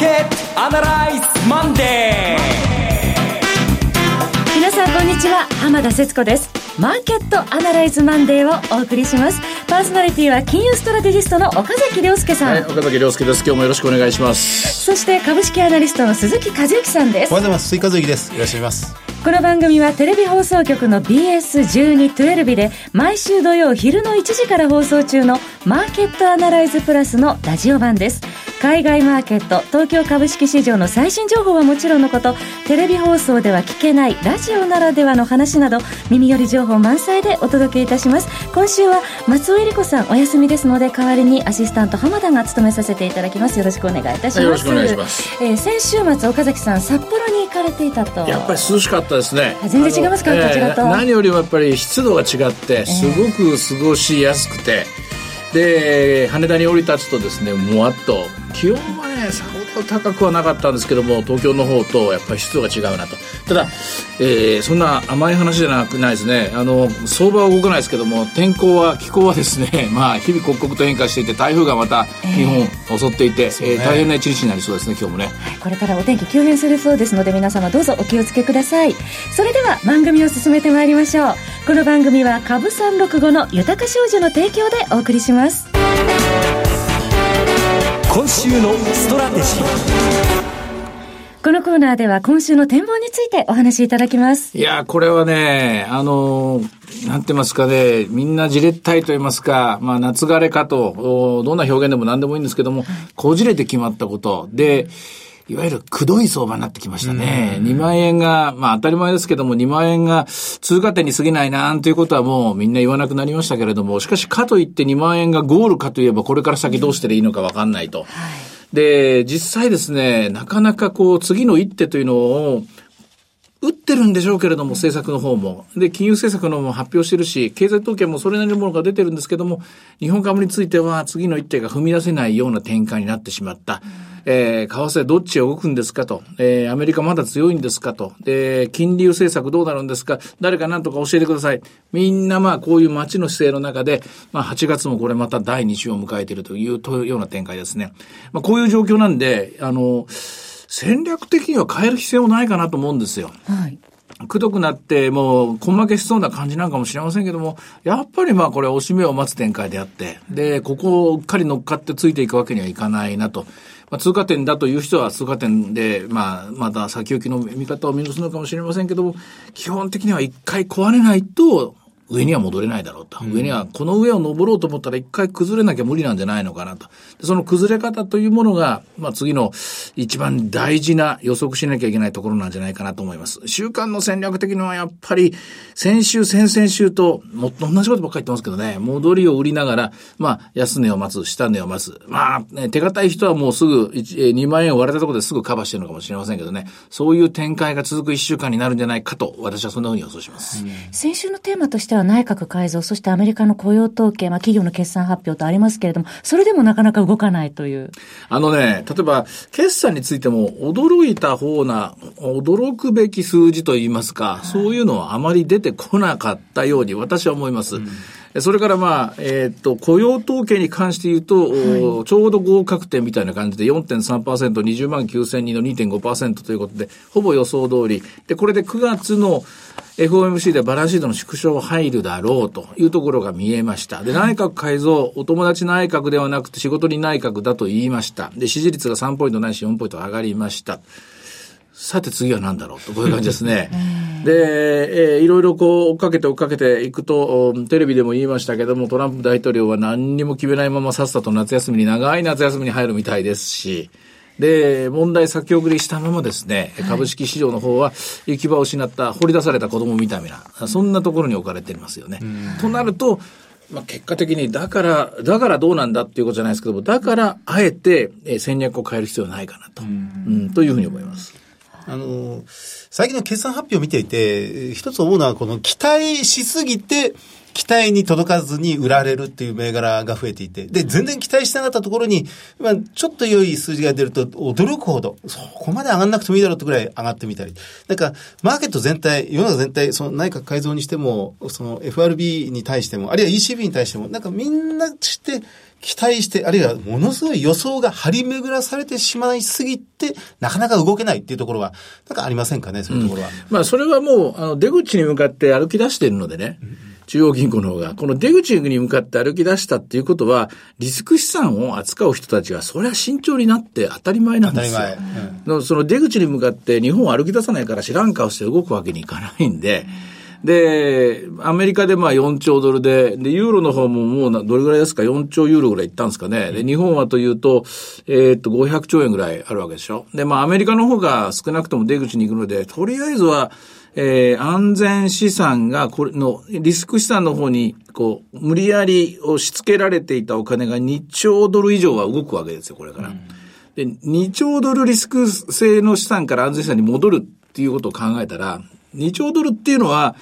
ケットアナライズマンデー。皆さんこんにちは。浜田節子です。マーケットアナライズマンデーをお送りします。パーソナリティは金融ストラテジストの岡崎良介さん、はい、岡崎良介です。今日もよろしくお願いします。そして株式アナリストの鈴木一之さんです。おはようございます。鈴木一之ですいらっしゃいます。この番組はテレビ放送局の BS1212 で毎週土曜昼の1時から放送中のマーケットアナライズプラスのラジオ版です。海外マーケット東京株式市場の最新情報はもちろんのことテレビ放送では聞けないラジオならではの話など耳寄り情報満載でお届けいたします。今週は松尾恵理子さんお休みですので代わりにアシスタント浜田が務めさせていただきます。よろしくお願いいたします、よろしくお願いします、えー、先週末岡崎さん札幌に行かれていたと。やっぱり涼しかったですね。全然違いますか、こちらと。何よりもやっぱり湿度が違ってすごく過ごしやすくて、で羽田に降り立つとですねもわっと気温はねさほど高くはなかったんですけども東京の方とやっぱり湿度が違うなと。ただ、えー、そんな甘い話じゃなくないですね。あの相場は動かないですけども天候は気候はですね まあ日々刻々と変化していて台風がまた日本を襲っていて、えー、えー、大変な一日になりそうですね今日もね、はい、これからお天気急変するそうですので皆様どうぞお気をつけください。それでは番組を進めてまいりましょう。この番組は株三六五の豊か少女の提供でお送りします今週のストラテジーこのコーナーでは今週の展望についてお話しいただきます。いや、これはね、あの、なんて言いますかね、みんなじれったいと言いますか、まあ夏枯れかと、どんな表現でも何でもいいんですけども、こじれて決まったこと。で、いわゆるくどい相場になってきましたね。2万円が、まあ当たり前ですけども、2万円が通過点に過ぎないなんていうことはもうみんな言わなくなりましたけれども、しかしかといって2万円がゴールかといえば、これから先どうしていいのかわかんないと。はい、で、実際ですね、なかなかこう、次の一手というのを、打ってるんでしょうけれども、政策の方も。で、金融政策の方も発表してるし、経済統計もそれなりのものが出てるんですけども、日本株については次の一手が踏み出せないような展開になってしまった。うんえー、為替どっちへ動くんですかと、えー、アメリカまだ強いんですかと、で、金利政策どうなるんですか誰か何とか教えてください。みんなまあこういう街の姿勢の中で、まあ8月もこれまた第2週を迎えているというというような展開ですね。まあこういう状況なんで、あの、戦略的には変える必要もないかなと思うんですよ。はい。くどくなって、もう、根負けしそうな感じなんかもしれませんけども、やっぱりまあこれ、押し目を待つ展開であって、で、ここをうっかり乗っかってついていくわけにはいかないなと。まあ、通過点だという人は通過点で、まあ、また先行きの見方を見直すのかもしれませんけども、基本的には一回壊れないと、上には戻れないだろうと。上には、この上を登ろうと思ったら一回崩れなきゃ無理なんじゃないのかなと。その崩れ方というものが、まあ次の一番大事な予測しなきゃいけないところなんじゃないかなと思います。週間の戦略的にはやっぱり、先週、先々週と、もっと同じことばっかり言ってますけどね、戻りを売りながら、まあ安値を待つ、下値を待つ。まあ、ね、手堅い人はもうすぐ2万円を割れたところですぐカバーしてるのかもしれませんけどね、そういう展開が続く1週間になるんじゃないかと、私はそんなふうに予想します。先週のテーマとしてはは内閣改造、そしてアメリカの雇用統計、まあ、企業の決算発表とありますけれども、それでもなかなか動かないという。あのね、例えば、決算についても驚いた方な、驚くべき数字といいますか、はい、そういうのはあまり出てこなかったように私は思います。うんそれからまあ、えっ、と、雇用統計に関して言うと、はい、ちょうど合格点みたいな感じで4.3%、20万9000人の2.5%ということで、ほぼ予想通り。で、これで9月の FOMC でバランスシートの縮小入るだろうというところが見えました。で、内閣改造、お友達内閣ではなくて仕事に内閣だと言いました。で、支持率が3ポイントないし4ポイント上がりました。さて次は何だろうと、こういう感じですね。で、えー、いろいろこう追っかけて追っかけていくと、テレビでも言いましたけども、トランプ大統領は何にも決めないままさっさと夏休みに、長い夏休みに入るみたいですし、で、問題先送りしたままですね、株式市場の方は行き場を失った、掘り出された子供みたいな、そんなところに置かれていますよね。となると、まあ、結果的に、だから、だからどうなんだっていうことじゃないですけども、だから、あえて戦略を変える必要はないかなと、うん、というふうに思います。あの、最近の決算発表を見ていて、一つ思うのは、この期待しすぎて、期待に届かずに売られるっていう銘柄が増えていて、で、全然期待してなかったところに、まあ、ちょっと良い数字が出ると驚くほど、そこまで上がんなくてもいいだろうってぐらい上がってみたり。なんか、マーケット全体、世の中全体、その内閣改造にしても、その FRB に対しても、あるいは ECB に対しても、なんかみんなして、期待して、あるいはものすごい予想が張り巡らされてしまいすぎて、なかなか動けないっていうところは、なんかありませんかね、そういうところは。うん、まあ、それはもう、あの、出口に向かって歩き出しているのでね。うん中央銀行の方が、この出口に向かって歩き出したっていうことは、リスク資産を扱う人たちは、それは慎重になって当たり前なんですよ。うん、その出口に向かって日本を歩き出さないから知らん顔して動くわけにいかないんで、うんで、アメリカでまあ4兆ドルで、で、ユーロの方ももうどれぐらいですか ?4 兆ユーロぐらいいったんですかね？で、日本はというと、えー、っと、500兆円ぐらいあるわけでしょ？で、まあアメリカの方が少なくとも出口に行くので、とりあえずは、えー、安全資産が、これの、リスク資産の方に、こう、無理やり押し付けられていたお金が2兆ドル以上は動くわけですよ、これから。うん、で、2兆ドルリスク性の資産から安全資産に戻るっていうことを考えたら、2兆ドルっていうのは、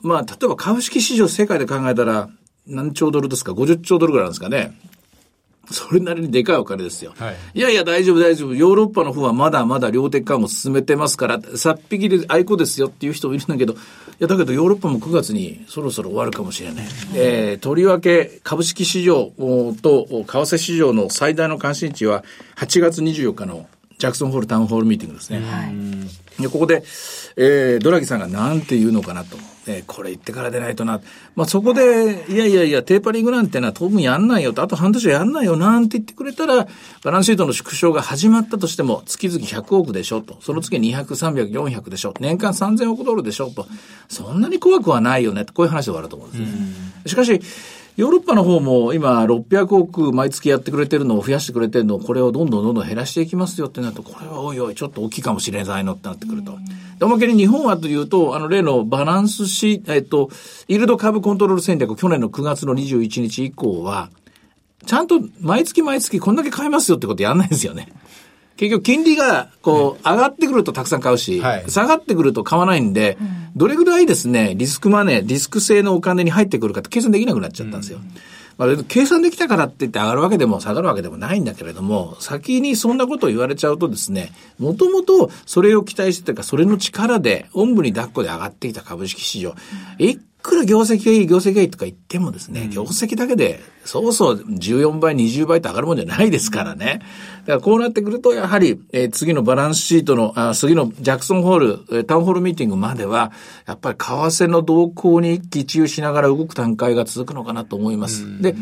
まあ、例えば株式市場世界で考えたら、何兆ドルですか ?50 兆ドルぐらいなんですかね？それなりにでかいお金ですよ。はい、いやいや、大丈夫、大丈夫。ヨーロッパの方はまだまだ量的緩和進めてますから、さっぴきで愛子ですよっていう人もいるんだけど、いや、だけどヨーロッパも9月にそろそろ終わるかもしれない。えー、とりわけ株式市場と為替市場の最大の関心値は8月24日のジャクソンホールタウンホールミーティングですね。はい、でここで、えー、ドラギさんが何て言うのかなと。えー、これ言ってからでないとな。まあ、そこで、いやいやいや、テーパリングなんてのは当分やんないよと、あと半年やんないよなんて言ってくれたら、バランスシートの縮小が始まったとしても、月々100億でしょと。その次200、300、400でしょ。年間3000億ドルでしょと。そんなに怖くはないよね。こういう話で終わると思うんですね。しかし、ヨーロッパの方も今600億毎月やってくれてるのを増やしてくれてるのをこれをどんどんどんどん減らしていきますよってなると、これはおいおいちょっと大きいかもしれないのってなってくると。で、おまけに日本はというと、あの例のバランスし、えっと、イールド株コントロール戦略、去年の9月の21日以降は、ちゃんと毎月毎月こんだけ買えますよってことやんないんですよね。結局金利が、こう、上がってくるとたくさん買うし、はい、下がってくると買わないんで、うん、どれぐらいですね、リスクマネー、リスク性のお金に入ってくるかって計算できなくなっちゃったんですよ。うん。まあ、計算できたからって言って上がるわけでも下がるわけでもないんだけれども、先にそんなことを言われちゃうとですね、もともとそれを期待してたか、それの力で、おんぶに抱っこで上がっていた株式市場、一くら業績がいい、業績がいいとか言ってもですね、うん、業績だけで、そうそう14倍、20倍と上がるもんじゃないですからね。だからこうなってくると、やはり、えー、次のバランスシートの、あ次のジャクソンホール、えー、タウンホールミーティングまでは、やっぱり為替の動向に一喜一憂しながら動く段階が続くのかなと思います。うん、で、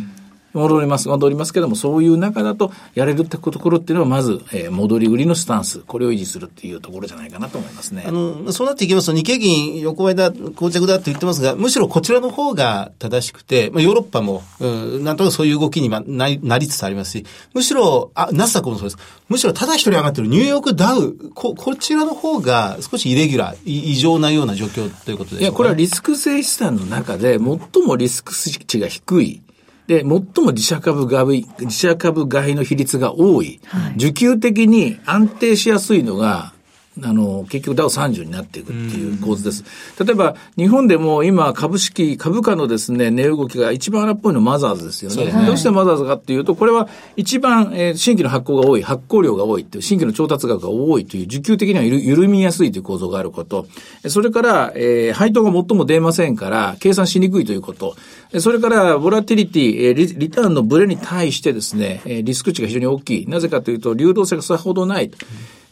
戻ります、戻りますけども、そういう中だと、やれるってところっていうのは、まず、えー、戻り売りのスタンス、これを維持するっていうところじゃないかなと思いますね。あの、そうなっていきますと、日経銀横ばいだ、膠着だって言ってますが、むしろこちらの方が正しくて、まあ、ヨーロッパも、うん、なんとかそういう動きにななりつつありますし、むしろ、あ、ナスダックもそうです。むしろただ一人上がってるニューヨークダウ、こ、こちらの方が少しイレギュラー、異常なような状況ということで、ね、いや、これはリスク性資産の中で、最もリスク値が低い、で、最も自社株買い、自社株買いの比率が多い、はい、需給的に安定しやすいのが、あの、結局ダウ30になっていくっていう構図です。例えば、日本でも今株式、株価のですね、値動きが一番荒っぽいのはマザーズですよね。どうしてマザーズかっていうと、これは一番、えー、新規の発行が多い、発行量が多いっていう、新規の調達額が多いという、需給的には緩みやすいという構造があること。それから、えー、配当が最も出ませんから、計算しにくいということ。それから、ボラティリティ、リリターンのブレに対してですね、リスク値が非常に大きい。なぜかというと、流動性がさほどない。うん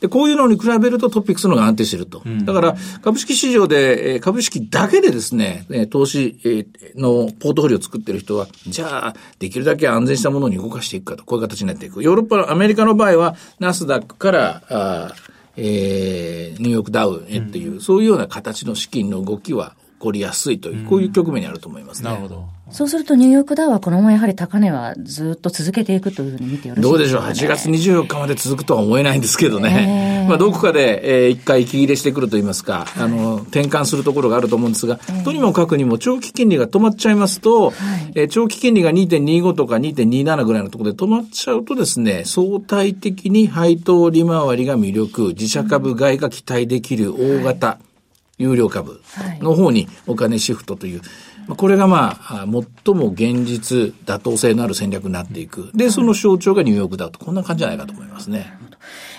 で、こういうのに比べるとトピックスの方が安定してると。うん、だから、株式市場で、株式だけでですね、投資のポートフォリオを作ってる人は、じゃあ、できるだけ安全したものに動かしていくかと、こういう形になっていく。ヨーロッパ、アメリカの場合は、ナスダックから、あえー、ニューヨークダウへっていう、うん、そういうような形の資金の動きは起こりやすいという、こういう局面にあると思いますね。なるほど。そうするとニューヨークダウはこのままやはり高値はずっと続けていくというふうに見てよろしいですか、ね、どうでしょう ?8 月24日まで続くとは思えないんですけどね。えー、まあどこかで、えー、一回息切れしてくると言いますか、はい、あの、転換するところがあると思うんですが、えー、とにもかくにも長期金利が止まっちゃいますと、はい、えー、長期金利が2.25とか2.27ぐらいのところで止まっちゃうとですね、相対的に配当利回りが魅力、自社株買いが期待できる大型、はい有料株の方にお金シフトという、まあこれがまあ、最も現実、妥当性のある戦略になっていく。で、その象徴がニューヨークダウと、こんな感じじゃないかと思いますね。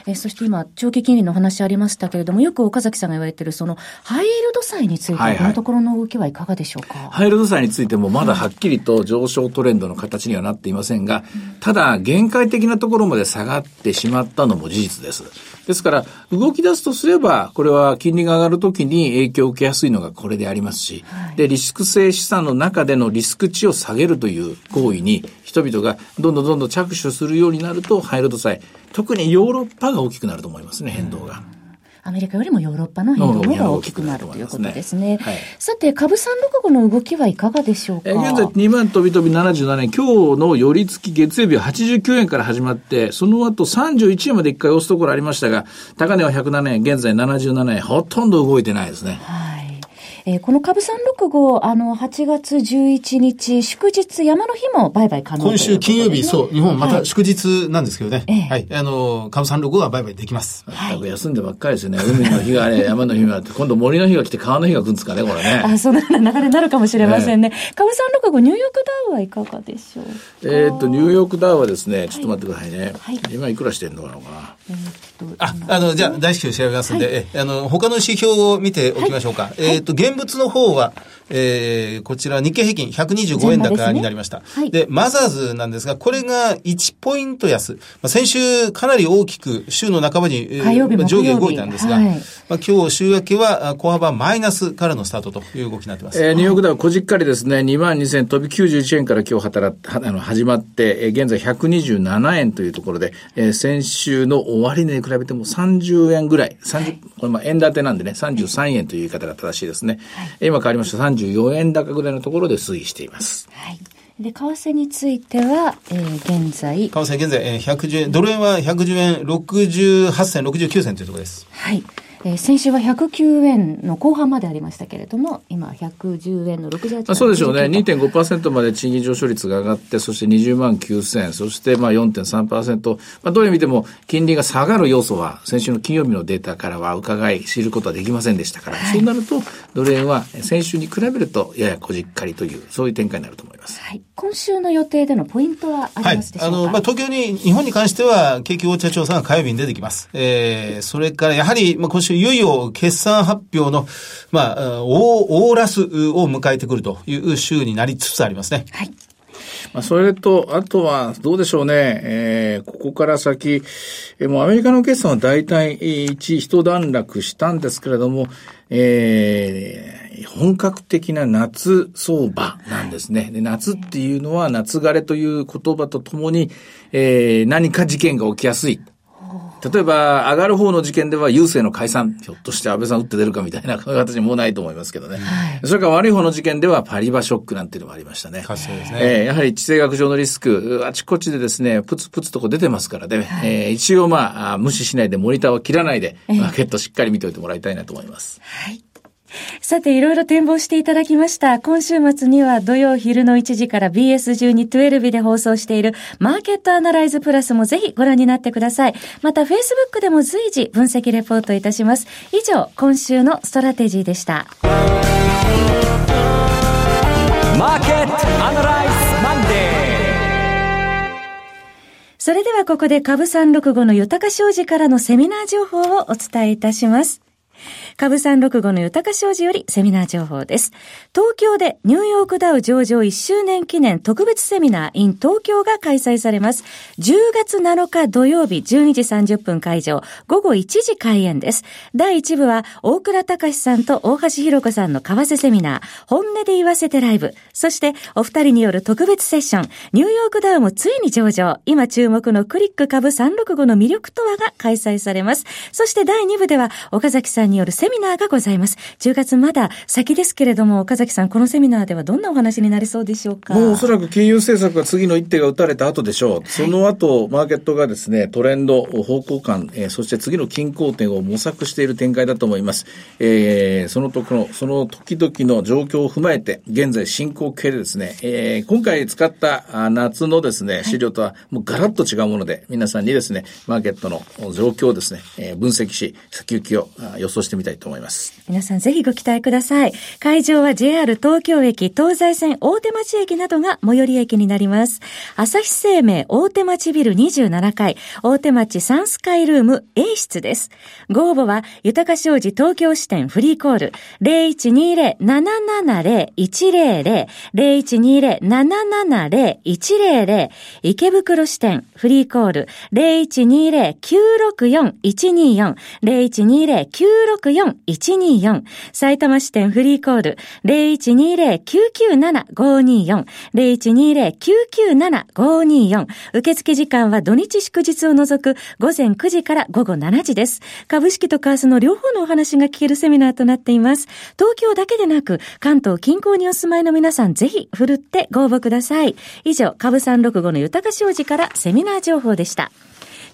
えそして今、長期金利の話ありましたけれども、よく岡崎さんが言われている、その、ハイイールド債について、このところの動きはいかがでしょうか、はいはい、ハイイールド債についても、まだはっきりと上昇トレンドの形にはなっていませんが、ただ、限界的なところまで下がってしまったのも事実です。ですから、動き出すとすれば、これは金利が上がるときに影響を受けやすいのがこれでありますし、はい、で、リスク性資産の中でのリスク値を下げるという行為に、人々がどんどんどんどん着手するようになると、ハイルド債、特にヨーロッパが大きくなると思いますね、変動が。アメリカよりもヨーロッパの変動が大きくなるということですね。はい、さて、株365の動きはいかがでしょうか？現在2万飛び飛び77円、今日の寄り付き月曜日は89円から始まって、その後31円まで一回押すところありましたが、高値は107円、現在77円、ほとんど動いてないですね。はいえー、この株365、あの、8月11日、祝日、山の日も売買可能、ね、今週金曜日、そう、日本また祝日なんですけどね。はい。はい、あの、株365は売買できます。はい。休んでばっかりですね。海の日がね、山の日があって、今度森の日が来て川の日が来るんですかね、これね。あ、そんな 流れになるかもしれませんね。えー、株365、ニューヨークダウはいかがでしょうえっと、ニューヨークダウはですね、ちょっと待ってくださいね。はい。今いくらしてんのかな、えー、っと。あ、あの、じゃあ、大至急調べますんで、はい、え、あの、他の指標を見ておきましょうか。えっと、現物の方は、えー、こちら日経平均125円高になりました。で、ねはい、マザーズなんですが、これが1ポイント安。まあ、先週かなり大きく週の半ばに、えー、上下動いたんですが、はい、まあ、今日週明けは小幅マイナスからのスタートという動きになってます。えー、ニューヨークダウこじっかりですね、2万2000飛び91円から今日働あの始まって、えー、現在127円というところで、えー、先週の終値に比べても30円ぐらい、30、これまあ円建てなんでね、33円という言い方が正しいですね。はい、今変わりました34円高ぐらいのところで推移しています。はい。で、為替については、えー、現在。為替現在、えー、110円、ドル円は110円68銭、69銭というところです。はい。えー、先週は109円の後半までありましたけれども、今110円の68円。そうでしょうね。2.5%まで賃金上昇率が上がって、そして20万9000、そしてまあ4.3%。まあどういう意味でも金利が下がる要素は先週の金曜日のデータからは伺い知ることはできませんでしたから、はい、そうなるとドル円は先週に比べるとややこじっかりという、そういう展開になると思います。はい。今週の予定でのポイントはありますでしょうか、はい、あの、まあ東京に、日本に関しては景気ウォッチャー調査が火曜日に出てきます。えー、それからやはり、まあ今週いよいよ決算発表の、まあ、大、大ラスを迎えてくるという週になりつつありますね。はい。まあ、それと、あとは、どうでしょうね。えー、ここから先、えー、もうアメリカの決算は大体一、一段落したんですけれども、えー、本格的な夏相場なんですね。で夏っていうのは夏枯れという言葉とともに、えー、何か事件が起きやすい。例えば、上がる方の事件では、郵政の解散、ひょっとして安倍さん打って出るかみたいな 形もうないと思いますけどね。はい、それから悪い方の事件では、パリバショックなんていうのもありましたね。活性ですね。えー、やはり地政学上のリスク、あちこちでですね、プツプツとこ出てますからね、はい、えー、一応まあ、無視しないで、モニターは切らないで、マーケットしっかり見ておいてもらいたいなと思います。はい。さて、いろいろ展望していただきました。今週末には土曜昼の1時から BS12-12 で放送しているマーケットアナライズプラスもぜひご覧になってください。また、Facebook でも随時分析レポートいたします。以上、今週のストラテジーでした。マーケットアナライズマンデーそれではここで株365の豊商事からのセミナー情報をお伝えいたします。株三六五の豊商事よりセミナー情報です。東京でニューヨークダウ上場1周年記念特別セミナー in 東京が開催されます。10月7日土曜日12時30分会場、午後1時開演です。第1部は大倉隆さんと大橋弘子さんの為替セミナー、本音で言わせてライブ。そしてお二人による特別セッション、ニューヨークダウもついに上場。今注目のクリック株365の魅力とはが開催されます。そして第2部では岡崎さんによるミナーがございます。10月まだ先ですけれども、岡崎さん、このセミナーではどんなお話になりそうでしょうか？もうおそらく金融政策が次の一手が打たれた後でしょう。はい、その後、マーケットがですね、トレンド、方向感、えー、そして次の均衡点を模索している展開だと思います。えー、その時の、その時々の状況を踏まえて、現在進行形でですね、えー、今回使った夏のですね、資料とはもうガラッと違うもので、皆さんにですね、マーケットの状況をですね、えー、分析し、先行きを予想してみたいいと思います。皆さんぜひご期待ください。会場は JR 東京駅、東西線大手町駅などが最寄り駅になります。朝日生命大手町ビル27階、大手町サンスカイルーム A 室です。ご応募は、豊か商事東京支店フリーコール、0120-770-100、0120-770-100、池袋支店フリーコール、0120-964-124、0120-964-124、埼玉支店フリーコール、0120-997-524、0120-997-524、受付時間は土日祝日を除く午前9時から午後7時です。株式と為替の両方のお話が聞けるセミナーとなっています。東京だけでなく、関東近郊にお住まいの皆さん、ぜひ、ふるってご応募ください。以上、株365の豊か商事からセミナー情報でした。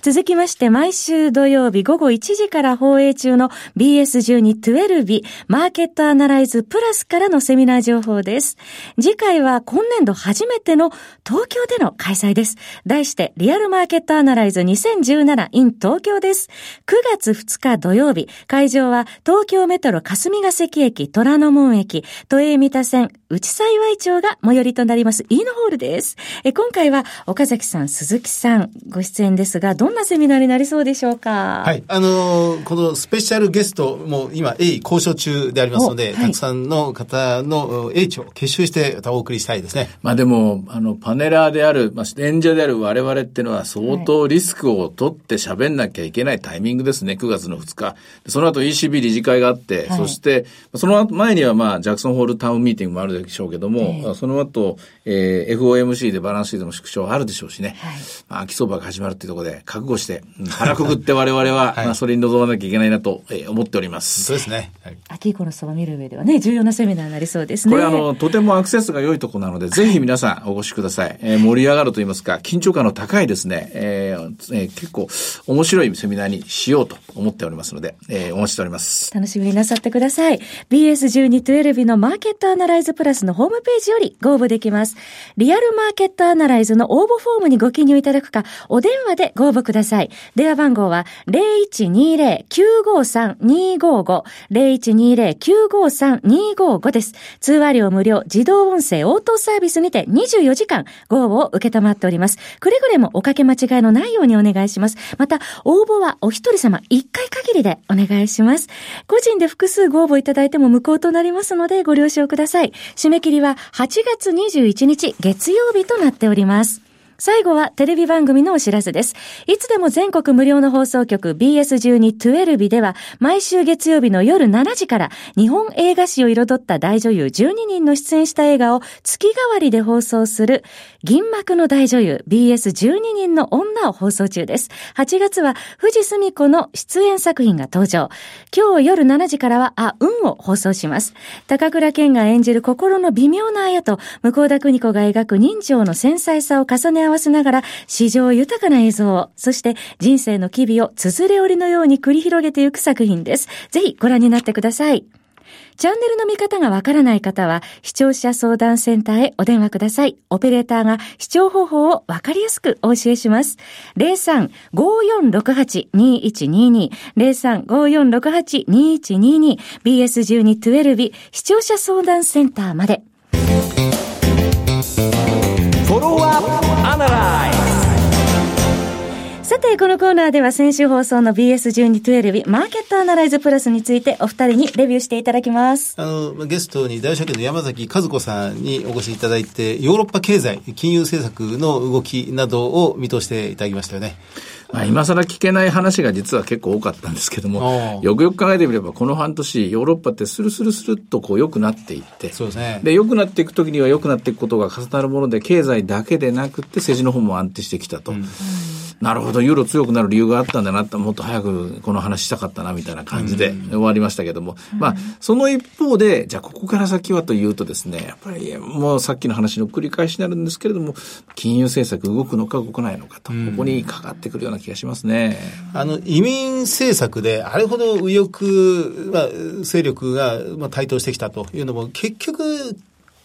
続きまして、毎週土曜日午後1時から放映中の BS12-12 日マーケットアナライズプラスからのセミナー情報です。次回は今年度初めての東京での開催です。題して、リアルマーケットアナライズ 2017in 東京です。9月2日土曜日、会場は東京メトロ霞ヶ関駅、虎ノ門駅、都営三田線、内幸町が最寄りとなります、イーノホールです。え今回は岡崎さん、鈴木さん、ご出演ですが、どんなセミナーになりそうでしょうか？はい。あのーこのスペシャルゲストも今、鋭意交渉中でありますので、おはいたくさんの方の英知を結集してまたお送りしたいですね。まあでも、あの、パネラーである、まあ、演者である我々っていうのは相当リスクを取って喋んなきゃいけないタイミングですね、9月の2日。その後 ECB 理事会があって、はいそして、その後前にはまあ、ジャクソンホールタウンミーティングもあるでしょうけども、その後、えー FOMC でバランスシートの縮小あるでしょうしね。はいまあ、秋相場が始まるっていうところで、覚悟して、うん腹くくって我々は、はいまあ、それに臨まなきゃいけないなと、えー思っております。そうですね。はい。秋以降の相場を見る上ではね、重要なセミナーになりそうですね。これあの、とてもアクセスが良いところなので、ぜひ皆さんお越しください。えー盛り上がると言いますか、緊張感の高いですね、えーえー結構面白いセミナーにしようと思っておりますので、えーお待ちしております。楽しみになさってください。BS1212 のマーケットアナライズプラスのホームページよりご応募できます。リアルマーケットアナライズの応募フォームにご記入いただくか、お電話でご応募ください。電話番号は0120-953-255、0120-953-255です。通話料無料、自動音声応答サービスにて24時間ご応募を受けたまっております。くれぐれもおかけ間違いのないようにお願いします。また、応募はお一人様1回限りでお願いします。個人で複数ご応募いただいても無効となりますのでご了承ください。締め切りは8月21日月曜日となっております。最後はテレビ番組のお知らせです。いつでも全国無料の放送局 BS12-12 では毎週月曜日の夜7時から日本映画史を彩った大女優12人の出演した映画を月替わりで放送する銀幕の大女優 BS12 人の女を放送中です。8月は藤澄子の出演作品が登場。今日夜7時からはあ、運を放送します。高倉健が演じる心の微妙なあやと向田邦子が描く人情の繊細さを重ね合合わせながら史上豊かな映像、そして人生の機微を綴れ織のように繰り広げていく作品です。ぜひご覧になってください。チャンネルの見方がわからない方は、視聴者相談センターへお電話ください。オペレーターが視聴方法をわかりやすくお教えします。03-5468-2122 03-5468-2122 BS12-12 視聴者相談センターまで。Toru wa Analyze さて、このコーナーでは先週放送の BS12-12 マーケットアナライズプラスについてお二人にレビューしていただきます。あの、まあゲストに大証券の山崎和子さんにお越しいただいて、ヨーロッパ経済、金融政策の動きなどを見通していただきましたよね。まあ、今更聞けない話が実は結構多かったんですけどもよくよく考えてみれば、この半年、ヨーロッパってスルスルスルっとこう良くなっていって、そうですねで、良くなっていくときには良くなっていくことが重なるもので、経済だけでなくて政治の方も安定してきたと。なるほど、ユーロ強くなる理由があったんだなって、もっと早くこの話したかったな、みたいな感じで終わりましたけども。まあ、その一方で、じゃあここから先はというとですね、やっぱりもうさっきの話の繰り返しになるんですけれども、金融政策動くのか動かないのかと、ここにかかってくるような気がしますね。あの、移民政策で、あれほど右翼、まあ、勢力が、まあ、台頭してきたというのも、結局、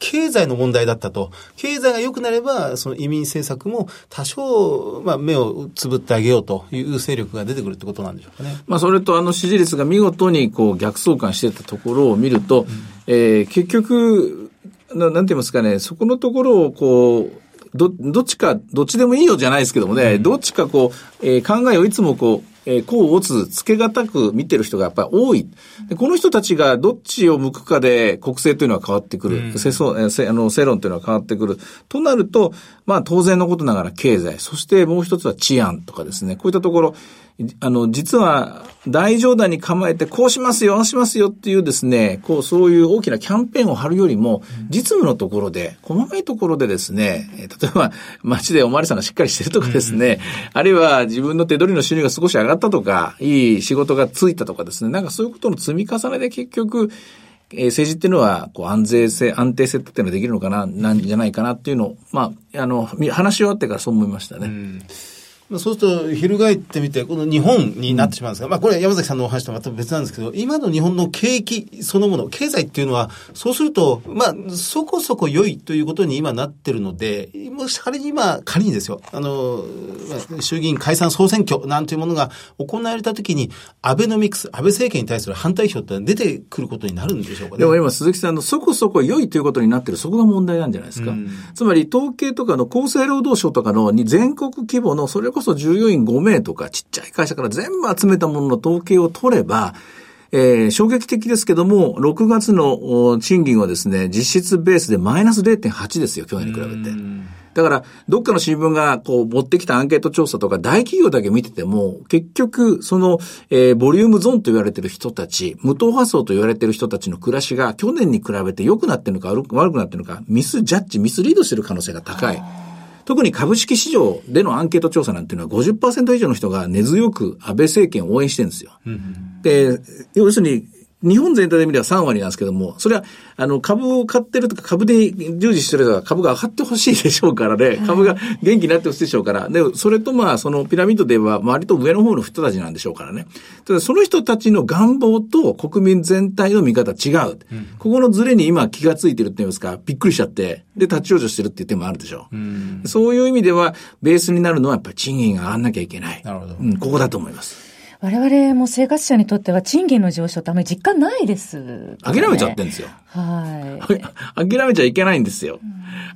経済の問題だったと。経済が良くなれば、その移民政策も多少、まあ、目をつぶってあげようという勢力が出てくるってことなんでしょうかね。まあ、それとあの支持率が見事にこう逆相関してたところを見ると、うん、えー、結局、ななんて言いますかね、そこのところをこう、ど、どっちか、どっちでもいいよじゃないですけどもね、うん、どっちかこう、えー、考えをいつもこう、えー、こうつ、つけがたく見てる人がやっぱり多い。でこの人たちがどっちを向くかで国政というのは変わってくる。うん、世、あの、世論というのは変わってくる。となると、まあ当然のことながら経済、そしてもう一つは治安とかですね、こういったところ、あの、実は、大上段に構えて、こうしますよ、ああしますよっていうですね、こう、そういう大きなキャンペーンを張るよりも、実務のところで、細かいところでですね、例えば、街でおまわりさんがしっかりしてるとかですね、あるいは自分の手取りの収入が少し上がったとか、いい仕事がついたとかですね、なんかそういうことの積み重ねで結局、えー、政治っていうのは、こう、安全性、安定性っていうのができるのかな、なんじゃないかなっていうのを、まあ、あの、話し終わってからそう思いましたね。うんそうすると、翻ってみて、この日本になってしまうんですが、うん、まあこれ山崎さんのお話とまた別なんですけど、今の日本の景気そのもの、経済っていうのは、そうすると、まあ、そこそこ良いということに今なってるので、もし仮に今、仮にですよ、あの、衆議院解散総選挙なんていうものが行われたときに、アベノミクス、安倍政権に対する反対票って出てくることになるんでしょうかね。でも今、鈴木さんのそこそこ良いということになってる、そこが問題なんじゃないですか。うん、つまり、統計とかの厚生労働省とかの全国規模の、それこそ従業員5名とかちっちゃい会社から全部集めたものの統計を取れば、えー、衝撃的ですけども、6月の賃金はですね、実質ベースでマイナス0.8ですよ、去年に比べて。だから、どっかの新聞がこう持ってきたアンケート調査とか大企業だけ見てても、結局、その、えー、ボリュームゾーンと言われてる人たち、無党派層と言われてる人たちの暮らしが去年に比べて良くなってるのか悪くなってるのか、ミスジャッジ、ミスリードしてる可能性が高い。特に株式市場でのアンケート調査なんていうのは50%以上の人が根強く安倍政権を応援してるんですよ。うん、で、要するに日本全体で見れば3割なんですけども、それは、あの、株を買ってるとか株で従事してる人は株が上がってほしいでしょうからね、株が元気になってほしいでしょうから、で、それとまあ、そのピラミッドでは割と上の方の人たちなんでしょうからね。ただ、その人たちの願望と国民全体の見方違う。うん、ここのズレに今気がついてるって言いますか、びっくりしちゃって、で、立ち往生してるっていう点もあるでしょう。うん、そういう意味では、ベースになるのはやっぱり賃金が上がんなきゃいけない。なるほど。うん、ここだと思います。我々も生活者にとっては賃金の上昇ってあまり実感ないです、ね、諦めちゃってんですよ。はい。諦めちゃいけないんですよ。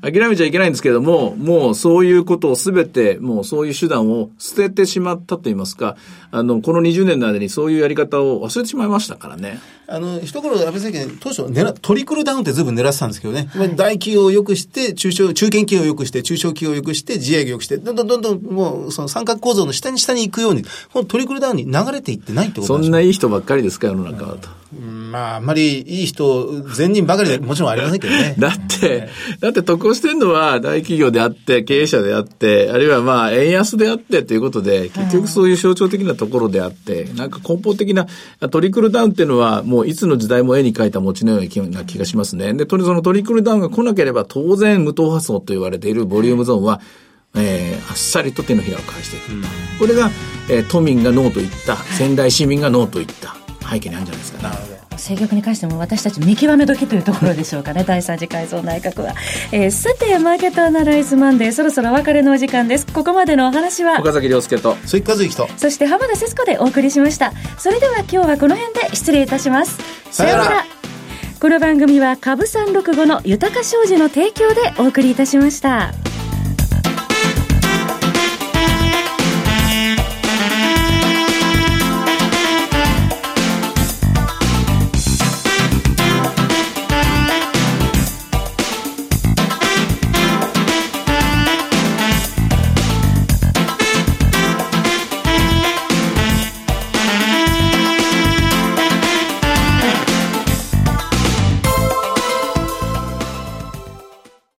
諦めちゃいけないんですけども、もうそういうことをすべて、もうそういう手段を捨ててしまったと言いますか、あの、この20年の間にそういうやり方を忘れてしまいましたからね。あの、一頃安倍政権、当初狙、トリクルダウンってずいぶん狙ってたんですけどね。はい、大企業を良くして、中小、中堅企業を良くして、中小企業を良くして、自営業を良くして、どんどんどんどんもう、その三角構造の下に下に行くように、このトリクルダウンに流れていってないってことそんないい人ばっかりですか、世の中はと。まあ、あんまりいい人、善人ばかりで もちろんありませんけどね。だって、だって得をしてるのは大企業であって、経営者であって、あるいはまあ、円安であってということで、結局そういう象徴的なところであって、なんか根本的なトリクルダウンっていうのは、もういつの時代も絵に描いた餅のような気がしますね。で、そのトリクルダウンが来なければ、当然無党派層と言われているボリュームゾーンは、えー、あっさりと手のひらを返していく。うん、これが、えー、都民がノーと言った、仙台市民がノーと言った。背景にあるんじゃないですかね。政局に関しても私たち見極め時というところでしょうかね。第三次改造内閣は、えー、さてマーケットアナライズマンデー。そろそろお別れのお時間です。ここまでのお話は岡崎亮介と鈴木和之とそして浜田節子でお送りしました。それでは今日はこの辺で失礼いたします。さようなら。この番組は株三六五の豊か商事の提供でお送りいたしました。